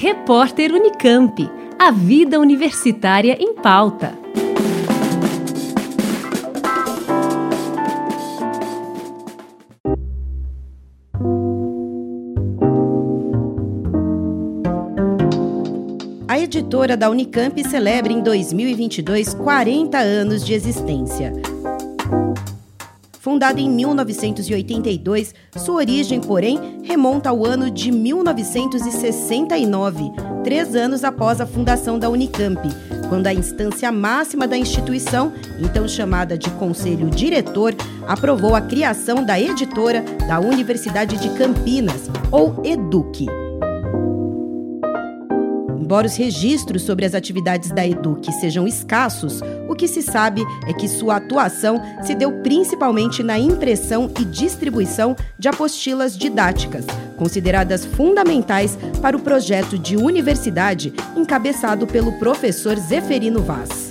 Repórter Unicamp. A vida universitária em pauta. A editora da Unicamp celebra em 2022 40 anos de existência. Fundada em 1982, sua origem, porém, remonta ao ano de 1969, três anos após a fundação da Unicamp, quando a instância máxima da instituição, então chamada de Conselho Diretor, aprovou a criação da editora da Universidade de Campinas, ou EDUC. Embora os registros sobre as atividades da EDUC sejam escassos, o que se sabe é que sua atuação se deu principalmente na impressão e distribuição de apostilas didáticas, consideradas fundamentais para o projeto de universidade encabeçado pelo professor Zeferino Vaz.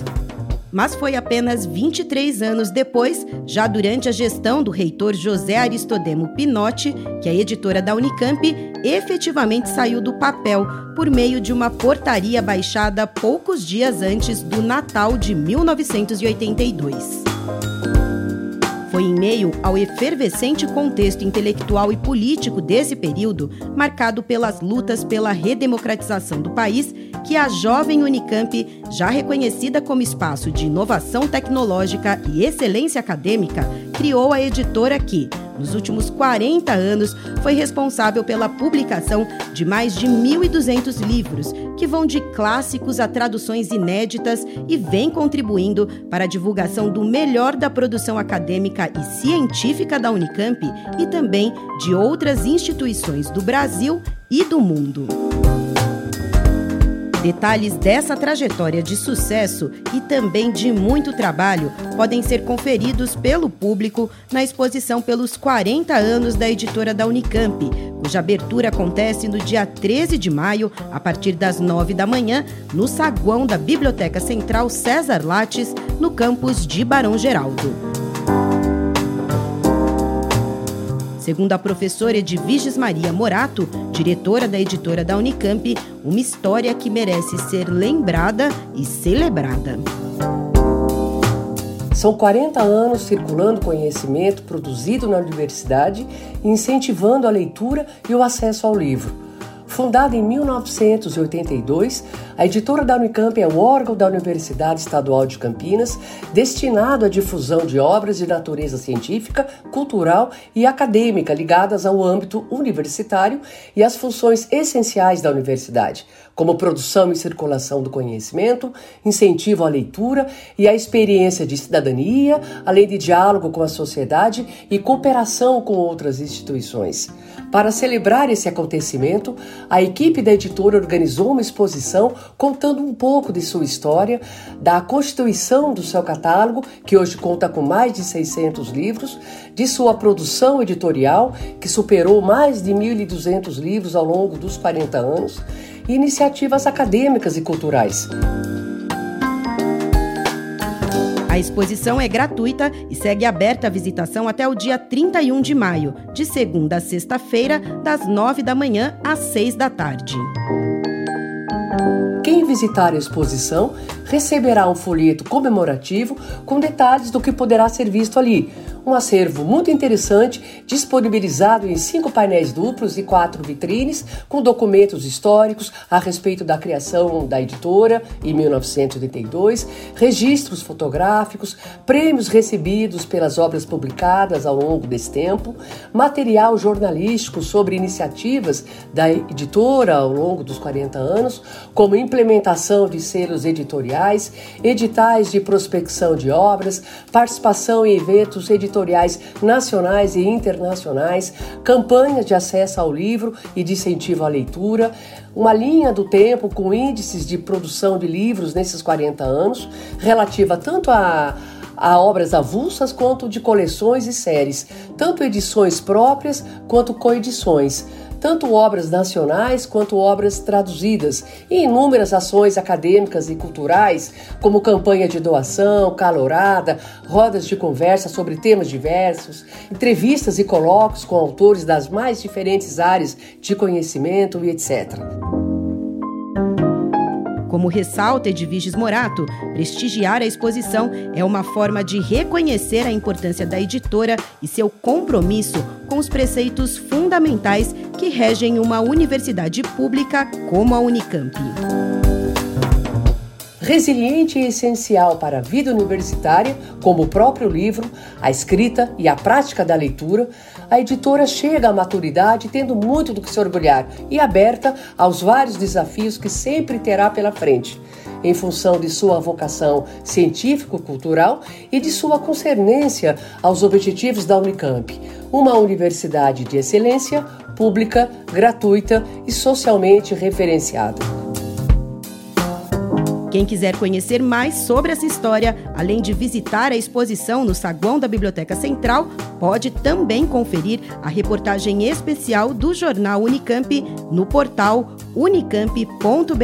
Mas foi apenas 23 anos depois, já durante a gestão do reitor José Aristodemo Pinotti, que a editora da Unicamp efetivamente saiu do papel por meio de uma portaria baixada poucos dias antes do Natal de 1982. Foi em meio ao efervescente contexto intelectual e político desse período, marcado pelas lutas pela redemocratização do país, que a jovem Unicamp, já reconhecida como espaço de inovação tecnológica e excelência acadêmica, criou a editora que, nos últimos 40 anos, foi responsável pela publicação de mais de 1.200 livros, que vão de clássicos a traduções inéditas e vem contribuindo para a divulgação do melhor da produção acadêmica e científica da Unicamp e também de outras instituições do Brasil e do mundo. Detalhes dessa trajetória de sucesso e também de muito trabalho podem ser conferidos pelo público na exposição pelos 40 anos da editora da Unicamp, cuja abertura acontece no dia 13 de maio, a partir das 9 da manhã, no saguão da Biblioteca Central César Lattes, no campus de Barão Geraldo. Segundo a professora Edviges Maria Morato, diretora da editora da Unicamp, uma história que merece ser lembrada e celebrada. São 40 anos circulando conhecimento produzido na universidade incentivando a leitura e o acesso ao livro. Fundada em 1982, a editora da Unicamp é o órgão da Universidade Estadual de Campinas destinado à difusão de obras de natureza científica, cultural e acadêmica ligadas ao âmbito universitário e às funções essenciais da universidade, como produção e circulação do conhecimento, incentivo à leitura e à experiência de cidadania, além de diálogo com a sociedade e cooperação com outras instituições. Para celebrar esse acontecimento, a equipe da editora organizou uma exposição contando um pouco de sua história, da constituição do seu catálogo, que hoje conta com mais de 600 livros, de sua produção editorial, que superou mais de 1.200 livros ao longo dos 40 anos, e iniciativas acadêmicas e culturais. A exposição é gratuita e segue aberta a visitação até o dia 31 de maio, de segunda a sexta-feira, das 9 da manhã às 6 da tarde. Quem visitar a exposição receberá um folheto comemorativo com detalhes do que poderá ser visto ali, um acervo muito interessante, disponibilizado em cinco painéis duplos e quatro vitrines, com documentos históricos a respeito da criação da editora em 1982, registros fotográficos, prêmios recebidos pelas obras publicadas ao longo desse tempo, material jornalístico sobre iniciativas da editora ao longo dos 40 anos, como implementação de selos editoriais, editais de prospecção de obras, participação em eventos editoriais editoriais nacionais e internacionais, campanhas de acesso ao livro e de incentivo à leitura, uma linha do tempo com índices de produção de livros nesses 40 anos, relativa tanto a a obras avulsas quanto de coleções e séries, tanto edições próprias quanto coedições tanto obras nacionais quanto obras traduzidas, e inúmeras ações acadêmicas e culturais, como campanha de doação, calorada, rodas de conversa sobre temas diversos, entrevistas e colóquios com autores das mais diferentes áreas de conhecimento e etc. Como ressalta Edviges Morato, prestigiar a exposição é uma forma de reconhecer a importância da editora e seu compromisso com os preceitos fundamentais que regem uma universidade pública como a Unicamp. Resiliente e essencial para a vida universitária, como o próprio livro, a escrita e a prática da leitura, a editora chega à maturidade tendo muito do que se orgulhar e aberta aos vários desafios que sempre terá pela frente, em função de sua vocação científico-cultural e de sua concernência aos objetivos da Unicamp, uma universidade de excelência, pública, gratuita e socialmente referenciada. Quem quiser conhecer mais sobre essa história, além de visitar a exposição no saguão da Biblioteca Central, pode também conferir a reportagem especial do jornal Unicamp no portal unicamp.br.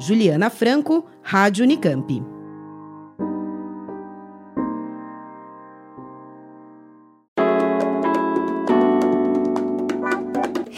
Juliana Franco, Rádio Unicamp.